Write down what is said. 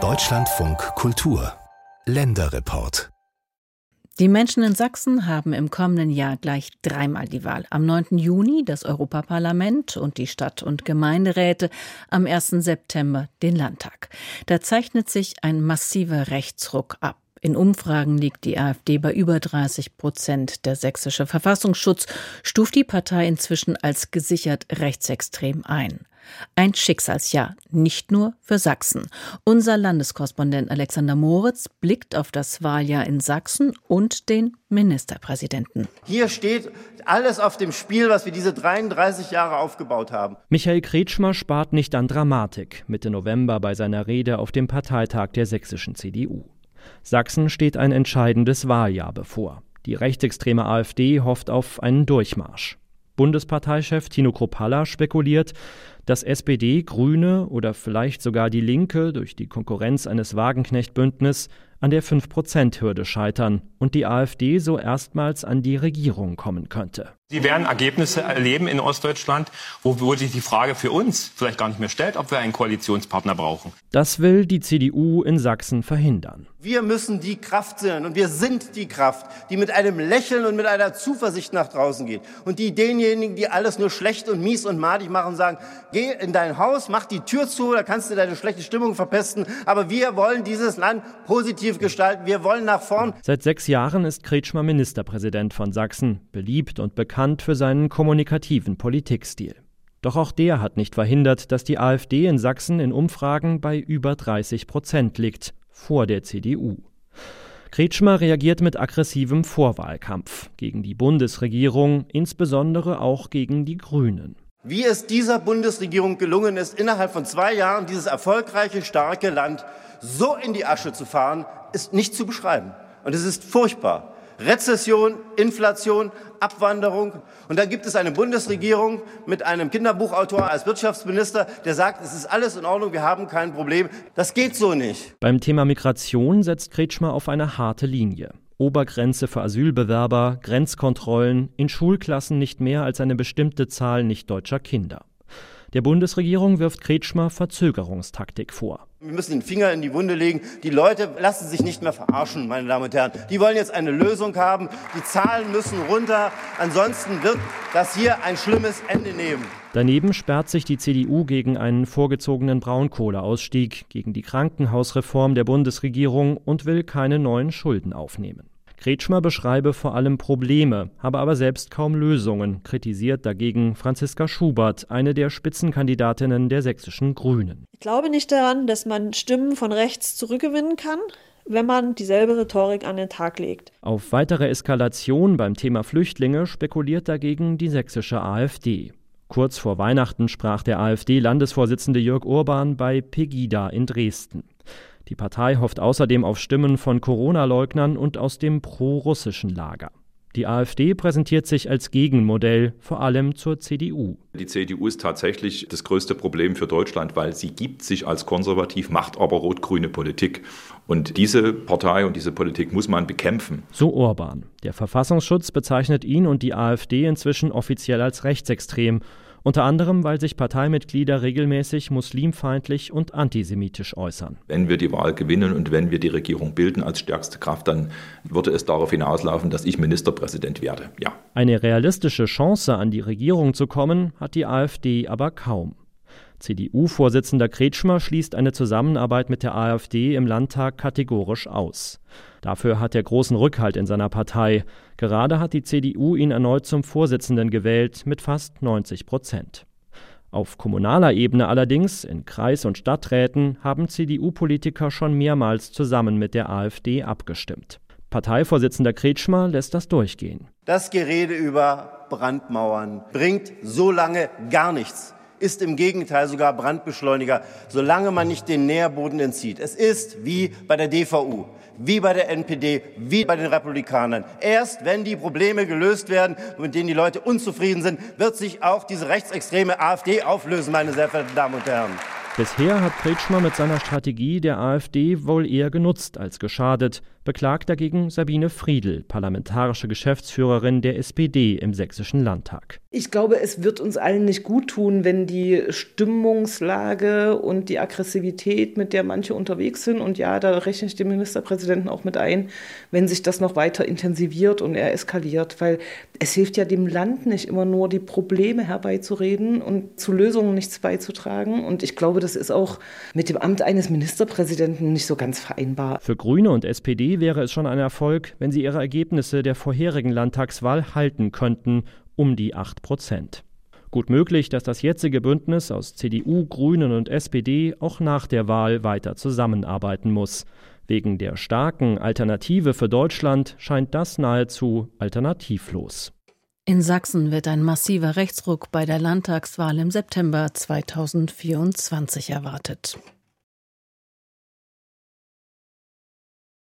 Deutschlandfunk Kultur Länderreport die Menschen in Sachsen haben im kommenden Jahr gleich dreimal die Wahl. Am 9. Juni das Europaparlament und die Stadt- und Gemeinderäte, am 1. September den Landtag. Da zeichnet sich ein massiver Rechtsruck ab. In Umfragen liegt die AfD bei über 30 Prozent. Der sächsische Verfassungsschutz stuft die Partei inzwischen als gesichert rechtsextrem ein. Ein Schicksalsjahr, nicht nur für Sachsen. Unser Landeskorrespondent Alexander Moritz blickt auf das Wahljahr in Sachsen und den Ministerpräsidenten. Hier steht alles auf dem Spiel, was wir diese 33 Jahre aufgebaut haben. Michael Kretschmer spart nicht an Dramatik Mitte November bei seiner Rede auf dem Parteitag der sächsischen CDU. Sachsen steht ein entscheidendes Wahljahr bevor. Die rechtsextreme AfD hofft auf einen Durchmarsch. Bundesparteichef Tino Kropalla spekuliert, dass SPD, Grüne oder vielleicht sogar die Linke durch die Konkurrenz eines Wagenknecht-Bündnis an der 5-Prozent-Hürde scheitern und die AfD so erstmals an die Regierung kommen könnte. Sie werden Ergebnisse erleben in Ostdeutschland, wo, sich die Frage für uns vielleicht gar nicht mehr stellt, ob wir einen Koalitionspartner brauchen. Das will die CDU in Sachsen verhindern. Wir müssen die Kraft sein und wir sind die Kraft, die mit einem Lächeln und mit einer Zuversicht nach draußen geht. Und die denjenigen, die alles nur schlecht und mies und madig machen, sagen, geh in dein Haus, mach die Tür zu, da kannst du deine schlechte Stimmung verpesten. Aber wir wollen dieses Land positiv gestalten. Wir wollen nach vorn. Seit sechs Jahren ist Kretschmer Ministerpräsident von Sachsen, beliebt und bekannt bekannt für seinen kommunikativen Politikstil. Doch auch der hat nicht verhindert, dass die AfD in Sachsen in Umfragen bei über 30 Prozent liegt, vor der CDU. Kretschmer reagiert mit aggressivem Vorwahlkampf gegen die Bundesregierung, insbesondere auch gegen die Grünen. Wie es dieser Bundesregierung gelungen ist, innerhalb von zwei Jahren dieses erfolgreiche, starke Land so in die Asche zu fahren, ist nicht zu beschreiben. Und es ist furchtbar. Rezession, Inflation, Abwanderung. Und dann gibt es eine Bundesregierung mit einem Kinderbuchautor als Wirtschaftsminister, der sagt, es ist alles in Ordnung, wir haben kein Problem. Das geht so nicht. Beim Thema Migration setzt Kretschmer auf eine harte Linie. Obergrenze für Asylbewerber, Grenzkontrollen, in Schulklassen nicht mehr als eine bestimmte Zahl nicht deutscher Kinder. Der Bundesregierung wirft Kretschmer Verzögerungstaktik vor. Wir müssen den Finger in die Wunde legen. Die Leute lassen sich nicht mehr verarschen, meine Damen und Herren. Die wollen jetzt eine Lösung haben. Die Zahlen müssen runter. Ansonsten wird das hier ein schlimmes Ende nehmen. Daneben sperrt sich die CDU gegen einen vorgezogenen Braunkohleausstieg, gegen die Krankenhausreform der Bundesregierung und will keine neuen Schulden aufnehmen. Kretschmer beschreibe vor allem Probleme, habe aber selbst kaum Lösungen, kritisiert dagegen Franziska Schubert, eine der Spitzenkandidatinnen der sächsischen Grünen. Ich glaube nicht daran, dass man Stimmen von rechts zurückgewinnen kann wenn man dieselbe Rhetorik an den Tag legt. Auf weitere Eskalation beim Thema Flüchtlinge spekuliert dagegen die sächsische AfD. Kurz vor Weihnachten sprach der AfD-Landesvorsitzende Jörg Urban bei Pegida in Dresden. Die Partei hofft außerdem auf Stimmen von Corona-Leugnern und aus dem pro-russischen Lager. Die AfD präsentiert sich als Gegenmodell, vor allem zur CDU. Die CDU ist tatsächlich das größte Problem für Deutschland, weil sie gibt sich als konservativ, macht aber rot-grüne Politik. Und diese Partei und diese Politik muss man bekämpfen. So Orban. Der Verfassungsschutz bezeichnet ihn und die AfD inzwischen offiziell als rechtsextrem unter anderem, weil sich Parteimitglieder regelmäßig muslimfeindlich und antisemitisch äußern. Wenn wir die Wahl gewinnen und wenn wir die Regierung bilden als stärkste Kraft, dann würde es darauf hinauslaufen, dass ich Ministerpräsident werde. Ja. Eine realistische Chance, an die Regierung zu kommen, hat die AfD aber kaum. CDU-Vorsitzender Kretschmer schließt eine Zusammenarbeit mit der AfD im Landtag kategorisch aus. Dafür hat er großen Rückhalt in seiner Partei. Gerade hat die CDU ihn erneut zum Vorsitzenden gewählt mit fast 90 Prozent. Auf kommunaler Ebene allerdings, in Kreis- und Stadträten, haben CDU-Politiker schon mehrmals zusammen mit der AfD abgestimmt. Parteivorsitzender Kretschmer lässt das durchgehen. Das Gerede über Brandmauern bringt so lange gar nichts ist im Gegenteil sogar Brandbeschleuniger, solange man nicht den Nährboden entzieht. Es ist wie bei der DVU, wie bei der NPD, wie bei den Republikanern. Erst wenn die Probleme gelöst werden, mit denen die Leute unzufrieden sind, wird sich auch diese rechtsextreme AfD auflösen, meine sehr verehrten Damen und Herren. Bisher hat Kretschmer mit seiner Strategie der AfD wohl eher genutzt als geschadet, beklagt dagegen Sabine Friedl, parlamentarische Geschäftsführerin der SPD im Sächsischen Landtag. Ich glaube, es wird uns allen nicht gut tun, wenn die Stimmungslage und die Aggressivität, mit der manche unterwegs sind, und ja, da rechne ich den Ministerpräsidenten auch mit ein, wenn sich das noch weiter intensiviert und er eskaliert, weil es hilft ja dem Land nicht immer nur, die Probleme herbeizureden und zu Lösungen nichts beizutragen. Und ich glaube, das ist auch mit dem Amt eines Ministerpräsidenten nicht so ganz vereinbar. Für Grüne und SPD wäre es schon ein Erfolg, wenn sie ihre Ergebnisse der vorherigen Landtagswahl halten könnten, um die 8 Prozent. Gut möglich, dass das jetzige Bündnis aus CDU, Grünen und SPD auch nach der Wahl weiter zusammenarbeiten muss. Wegen der starken Alternative für Deutschland scheint das nahezu alternativlos. In Sachsen wird ein massiver Rechtsruck bei der Landtagswahl im September 2024 erwartet.